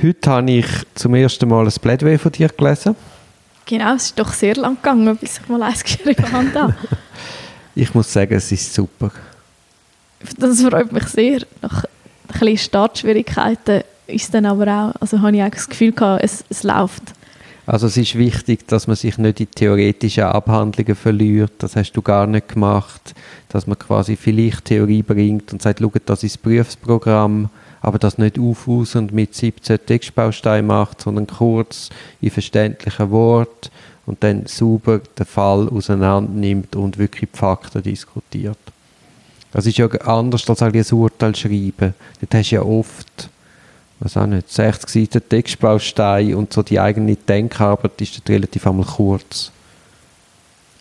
Heute habe ich zum ersten Mal ein Plädoyer von dir gelesen. Genau, es ist doch sehr lang gegangen, bis ich mal eins geschrieben habe. ich muss sagen, es ist super. Das freut mich sehr. Nach ein bisschen Startschwierigkeiten ist dann aber auch, also habe ich auch das Gefühl gehabt, es, es läuft. Also es ist wichtig, dass man sich nicht in theoretische Abhandlungen verliert. Das hast du gar nicht gemacht. Dass man quasi vielleicht Theorie bringt und sagt, schau, das ist das Berufsprogramm, aber das nicht aufhaus und mit 17 Textbausteinen macht, sondern kurz in verständlichen Worten und dann sauber den Fall auseinander nimmt und wirklich die Fakten diskutiert. Das ist ja anders als ein Urteil schreiben. Dort hast du ja oft was auch nicht, 60 Seiten Textbaustein und so die eigene Denkarbeit ist relativ einmal kurz.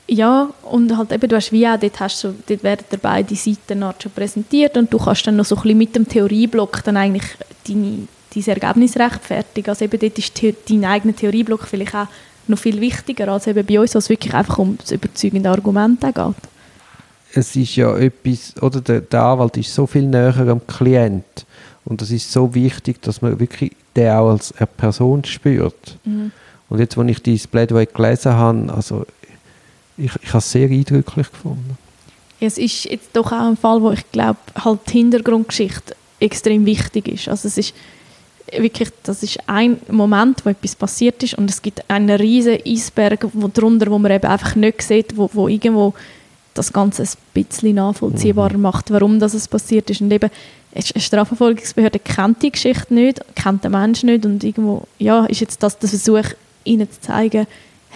Ja, und halt eben, du hast wie auch, dort, hast du, dort werden dir beide Seiten schon präsentiert und du kannst dann noch so ein bisschen mit dem Theorieblock dann eigentlich deine, dein Ergebnis rechtfertigen. Also eben dort ist dein eigener Theorieblock vielleicht auch noch viel wichtiger als eben bei uns, wo es wirklich einfach um das überzeugende Argument geht. Es ist ja etwas, oder der, der Anwalt ist so viel näher am Klient und das ist so wichtig, dass man wirklich den auch als eine Person spürt. Mhm. Und jetzt, als ich dieses Plädoyer gelesen habe, also ich, ich habe es sehr eindrücklich gefunden. Es ist jetzt doch auch ein Fall, wo ich glaube, halt die Hintergrundgeschichte extrem wichtig ist. Also es ist wirklich, das ist ein Moment, wo etwas passiert ist und es gibt einen riesen Eisberg wo drunter, wo man eben einfach nicht sieht, wo, wo irgendwo das Ganze ein bisschen nachvollziehbarer mhm. macht, warum das passiert ist. Und eben, eine Strafverfolgungsbehörde kennt die Geschichte nicht, kennt den Menschen nicht und irgendwo, ja, ist jetzt das der Versuch, ihnen zu zeigen,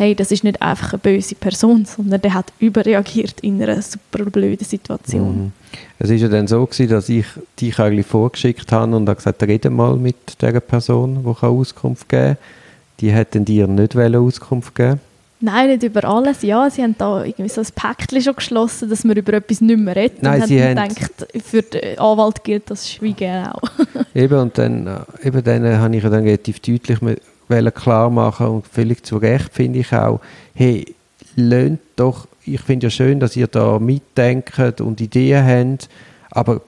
hey, das ist nicht einfach eine böse Person, sondern der hat überreagiert in einer super blöden Situation. Mhm. Es war ja dann so gewesen, dass ich dich eigentlich vorgeschickt habe und habe gesagt, rede mal mit der Person, die Auskunft geben kann. Die hätten dir nicht Auskunft geben Nein, nicht über alles. Ja, sie haben da irgendwie so ein Päckchen schon geschlossen, dass man über etwas nicht mehr redet. Nein, und sie haben gedacht, für den Anwalt gilt das Schweigen auch. eben, und dann, äh, eben dann habe ich dann relativ deutlich klar machen und völlig zu Recht finde ich auch, hey, lönt doch, ich finde ja schön, dass ihr da mitdenkt und Ideen habt, aber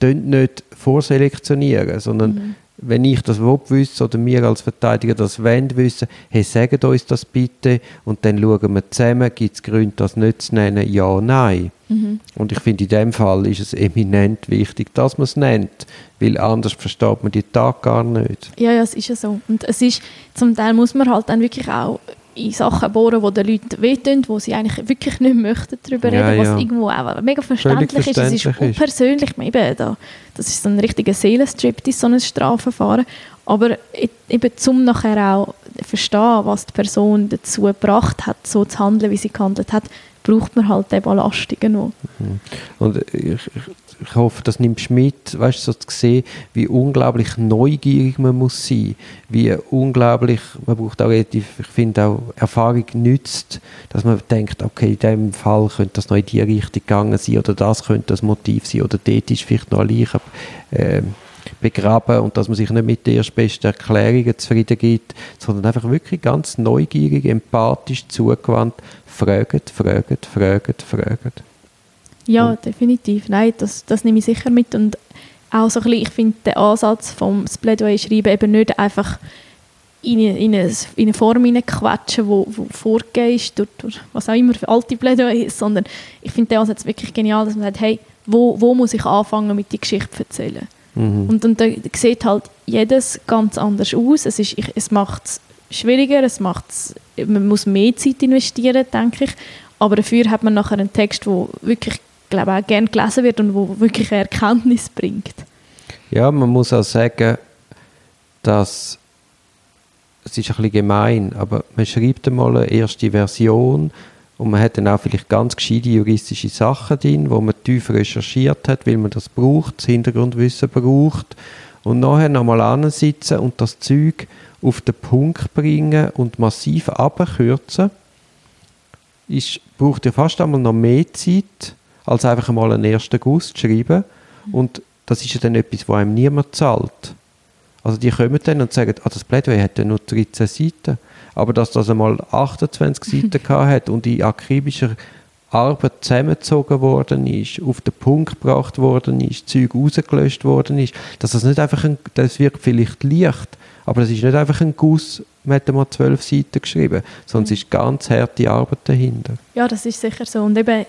tönt nicht vorselektionieren, sondern mhm wenn ich das wissen oder wir als Verteidiger das wollen wissen, hey, sagt uns das bitte und dann schauen wir zusammen, gibt es Gründe, das nicht zu nennen, ja, nein. Mhm. Und ich finde, in dem Fall ist es eminent wichtig, dass man es nennt, weil anders versteht man die Tag gar nicht. Ja, ja, es ist ja so. Und es ist, zum Teil muss man halt dann wirklich auch in Sachen bohren, die den Leuten wehtun, wo sie eigentlich wirklich nicht möchten darüber reden, ja, was ja. irgendwo auch mega verständlich, verständlich ist. Es ist unpersönlich, eben da, das ist so ein richtiger Seelenstrip, so ein Strafverfahren. Aber eben zum nachher auch verstehen, was die Person dazu gebracht hat, so zu handeln, wie sie gehandelt hat, braucht man halt eben Belastungen noch. Mhm. Und ich, ich hoffe, das nimmst du mit, weißt so zu sehen, wie unglaublich neugierig man muss sein, wie unglaublich, man braucht auch relativ, ich finde auch Erfahrung nützt, dass man denkt, okay, in diesem Fall könnte das noch in die Richtung gegangen sein oder das könnte das Motiv sein oder dort ist vielleicht noch ein Leichen äh, begraben und dass man sich nicht mit der erstbesten Erklärungen zufrieden gibt, sondern einfach wirklich ganz neugierig, empathisch, zugewandt, fragt, fragt, fragt, fragt. Ja, definitiv. Nein, das, das nehme ich sicher mit. Und auch so ein bisschen, ich finde den Ansatz vom Plädoyer schreiben eben nicht einfach in eine, in eine, in eine Form hineinquetschen, wo, wo vorgegeben ist durch, durch was auch immer für alte Plädoyer ist, sondern ich finde den Ansatz wirklich genial, dass man sagt, hey, wo, wo muss ich anfangen mit die Geschichte zu erzählen? Mhm. Und, und da sieht halt jedes ganz anders aus. Es, ist, ich, es macht es schwieriger, es macht's, man muss mehr Zeit investieren, denke ich, aber dafür hat man nachher einen Text, der wirklich glaube auch gerne gelesen wird und wo wirklich Erkenntnis bringt. Ja, man muss auch sagen, dass es ist ein bisschen gemein, aber man schreibt einmal eine erste Version und man hat dann auch vielleicht ganz gescheite juristische Sachen drin, wo man tief recherchiert hat, weil man das braucht, das Hintergrundwissen braucht und nachher nochmal ansitzen und das Zeug auf den Punkt bringen und massiv abkürzen, ist, braucht ja fast einmal noch mehr Zeit, als einfach mal einen ersten Guss zu schreiben. Und das ist ja dann etwas, wo einem niemand zahlt. Also die kommen dann und sagen, ah, das Plädoyer hat ja nur 13 Seiten. Aber dass das einmal 28 Seiten hat und in akribischer Arbeit zusammengezogen worden ist, auf den Punkt gebracht worden ist, Zeug rausgelöscht worden ist, dass das nicht einfach ein, das wirkt vielleicht leicht, aber das ist nicht einfach ein Guss, man hat mal zwölf Seiten geschrieben, sondern es ist ganz harte Arbeit dahinter. Ja, das ist sicher so. Und eben,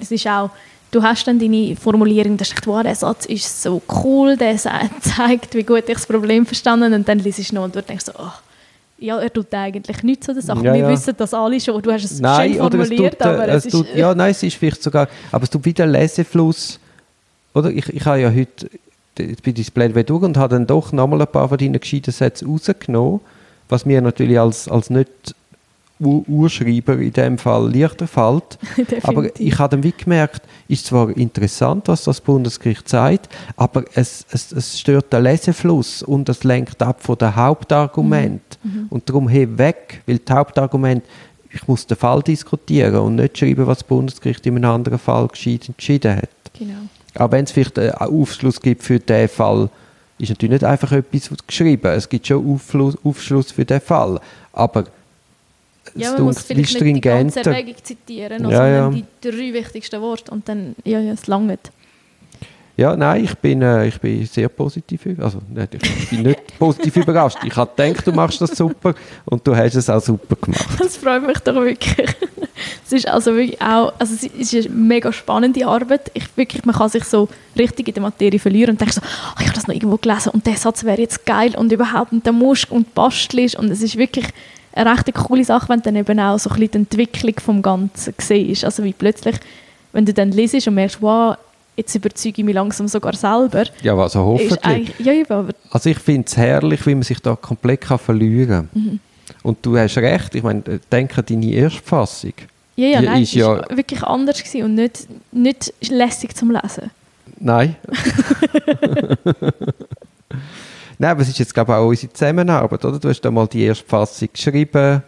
es ist auch, du hast dann deine Formulierung, da steht, wow, der Satz ist so cool, der zeigt, wie gut ich das Problem verstanden und dann liest du noch und du denkst so, oh, ja, er tut eigentlich nichts zu der Sache. Ja, Wir ja. wissen das alle schon. Du hast es Nein, schön oder es formuliert, tut, äh, aber es es, tut, ist... ja, nein, es ist vielleicht sogar, aber es tut wieder Lesefluss, oder? Ich, ich habe ja heute jetzt bei Display durch und habe dann doch nochmal ein paar von deinen gescheiten Sätzen rausgenommen, was mir natürlich als, als nicht Ur Urschreiber in dem Fall leichter fällt. aber ich habe dann wie gemerkt, ist zwar interessant, was das Bundesgericht sagt, aber es, es, es stört den Lesefluss und es lenkt ab von den Hauptargumenten. Mhm. Und darum heb weg, weil die Hauptargumente, ich muss den Fall diskutieren und nicht schreiben, was das Bundesgericht in einem anderen Fall entschieden hat. Genau. Aber wenn es vielleicht einen Aufschluss gibt für diesen Fall, ist natürlich nicht einfach etwas geschrieben. Es gibt schon Aufschluss, Aufschluss für den Fall. Aber Ja, man muss vielleicht nicht die ganze. Erwägung zitieren, noch, Ja, ja. die drei wichtigsten Worte und dann, ja, ja, es langt. Ja, nein, ich bin, äh, ich bin sehr positiv. Also, nicht, ich bin nicht positiv überrascht. Ich habe gedacht, du machst das super und du hast es auch super gemacht. Das freut mich doch wirklich. Es ist also wirklich auch, also es ist eine mega spannende Arbeit. Ich wirklich, man kann sich so richtig in der Materie verlieren und denkt so, oh, ich habe das noch irgendwo gelesen und der Satz wäre jetzt geil und überhaupt und der musst und bastelst und es ist wirklich eine recht coole Sache, wenn du dann eben auch so ein bisschen die Entwicklung vom Ganzen siehst. Also wie plötzlich, wenn du dann liest und merkst, wow, jetzt überzeuge ich mich langsam sogar selber, Ja, also hoffentlich. ja, eben, aber Also ich finde es herrlich, wie man sich da komplett kann verlieren kann. Mhm. Und du hast recht, ich meine, denke an deine Erstfassung. ja, ja, Die nein, ist ja- ist wirklich anders gewesen und nicht, nicht lässig zum Lesen. Nein. Nein, aber es ist jetzt, glaube ich, auch unsere Zusammenarbeit, oder? Du hast da mal die erste Fassung geschrieben,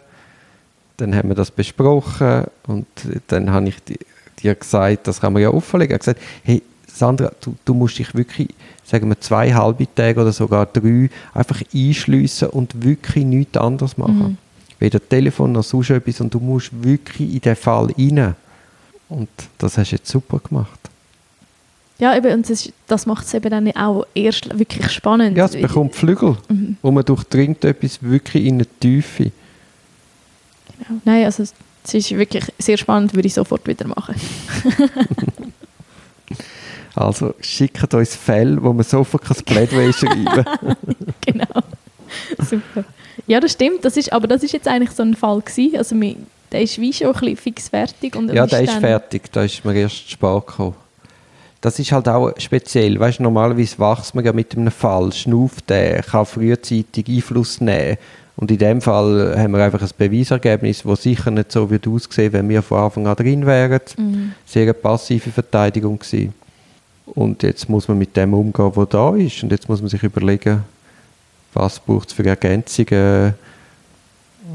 dann haben wir das besprochen und dann habe ich di- dir gesagt, das kann man ja offenlegen. Ich habe gesagt, hey, Sandra, du, du musst dich wirklich, sagen wir, zwei halbe Tage oder sogar drei einfach einschliessen und wirklich nichts anderes machen. Mhm. Weder Telefon noch sonst etwas und du musst wirklich in den Fall rein. Und das hast du jetzt super gemacht. Ja, eben, und das, das macht es eben dann auch erst wirklich spannend. Ja, es bekommt Flügel. Mhm. Und man durchdringt etwas wirklich in eine Tiefe. Genau. Nein, also es ist wirklich sehr spannend, würde ich sofort wieder machen. Also schickt uns Fälle, wo man sofort ein Plädoyer schreiben kann. genau. Super. Ja, das stimmt. Das ist, aber das ist jetzt eigentlich so ein Fall gewesen. Also wir, der ist wie schon ein bisschen fix fertig. Und Ja, der ist fertig. Da ist mir erst spät gekommen. Das ist halt auch speziell. Weißt, normalerweise wächst man ja mit einem Fall, schnauft der, kann frühzeitig Einfluss nehmen. Und in dem Fall haben wir einfach ein Beweisergebnis, das sicher nicht so wird aussehen, wenn wir von Anfang an drin wären. Mhm. Sehr eine passive Verteidigung gewesen. Und jetzt muss man mit dem umgehen, was da ist. Und jetzt muss man sich überlegen, was braucht es für Ergänzungen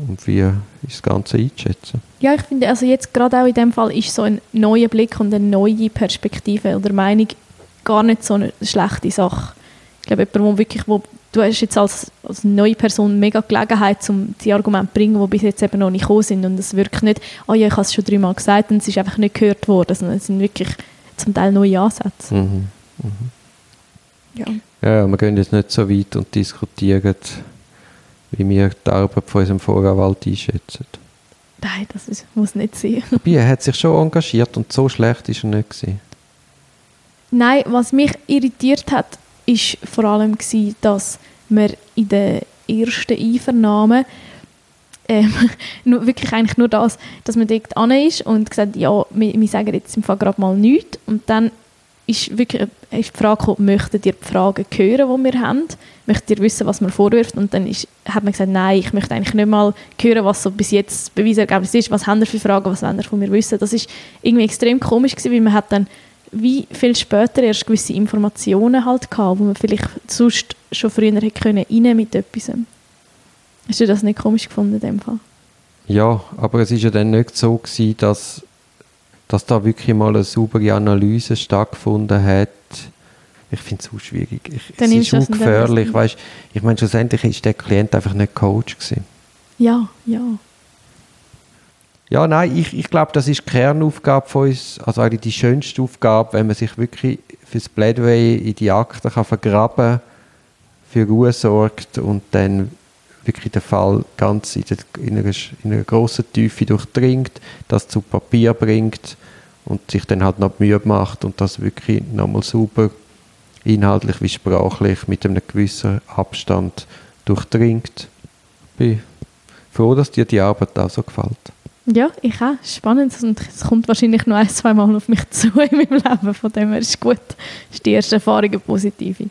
und wie ist das Ganze einzuschätzen. Ja, ich finde, also jetzt gerade auch in dem Fall ist so ein neuer Blick und eine neue Perspektive oder Meinung gar nicht so eine schlechte Sache. Ich glaube, jemand, wo wirklich, wo, du hast jetzt als, als neue Person mega Gelegenheit, um die Argumente zu bringen, die bis jetzt eben noch nicht gekommen sind und es wirkt nicht, oh ja, ich habe es schon dreimal gesagt und es ist einfach nicht gehört worden, sondern es sind wirklich zum Teil neue Ansätze. Mhm. Ja. Ja, wir gehen jetzt nicht so weit und diskutieren, wie wir die Arbeit von unserem Voranwalt einschätzen. Nein, das ist, muss nicht sein. Dabei er hat sich schon engagiert und so schlecht ist er nicht gewesen. Nein, was mich irritiert hat, ist vor allem gewesen, dass wir in der ersten Einvernahme ähm, nur, wirklich eigentlich nur das, dass man dort an ist und gesagt, ja, wir, wir sagen jetzt im Fall gerade mal nichts und dann ist wirklich die Frage gekommen, möchtet ihr die Fragen hören, die wir haben? Möchtet ihr wissen, was man vorwirft? Und dann ist, hat man gesagt, nein, ich möchte eigentlich nicht mal hören, was so bis jetzt Beweisergebnis ist. Was haben ihr für Fragen, was wollt ihr von mir wissen? Das ist irgendwie extrem komisch gewesen, weil man hat dann wie viel später erst gewisse Informationen halt gehabt, wo man vielleicht sonst schon früher hätte können rein mit etwas. Hast du das nicht komisch gefunden in dem Fall? Ja, aber es ist ja dann nicht so gewesen, dass, dass da wirklich mal eine saubere Analyse stattgefunden hat. Ich finde es auch schwierig. Ich, Dann es ist ungefährlich. Sinn. Weißt, ich meine, schlussendlich ist der Klient einfach nicht Coach gewesen. Ja, ja. Ja, nein, ich, ich glaube, das ist die Kernaufgabe von uns, also eigentlich die schönste Aufgabe, wenn man sich wirklich fürs Plädoyer in die Akten kann vergraben für Ruhe sorgt und dann wirklich den Fall ganz in, der, in, einer, in einer grossen Tiefe durchdringt, das zu Papier bringt und sich dann halt noch die Mühe macht und das wirklich nochmal super inhaltlich wie sprachlich mit einem gewissen Abstand durchdringt. Ich bin froh, dass dir die Arbeit auch so gefällt. Ja, ich auch. Spannend. Und es kommt wahrscheinlich noch ein, zwei Mal auf mich zu in meinem Leben. Von dem her ist gut. Das ist die erste Erfahrung eine positive.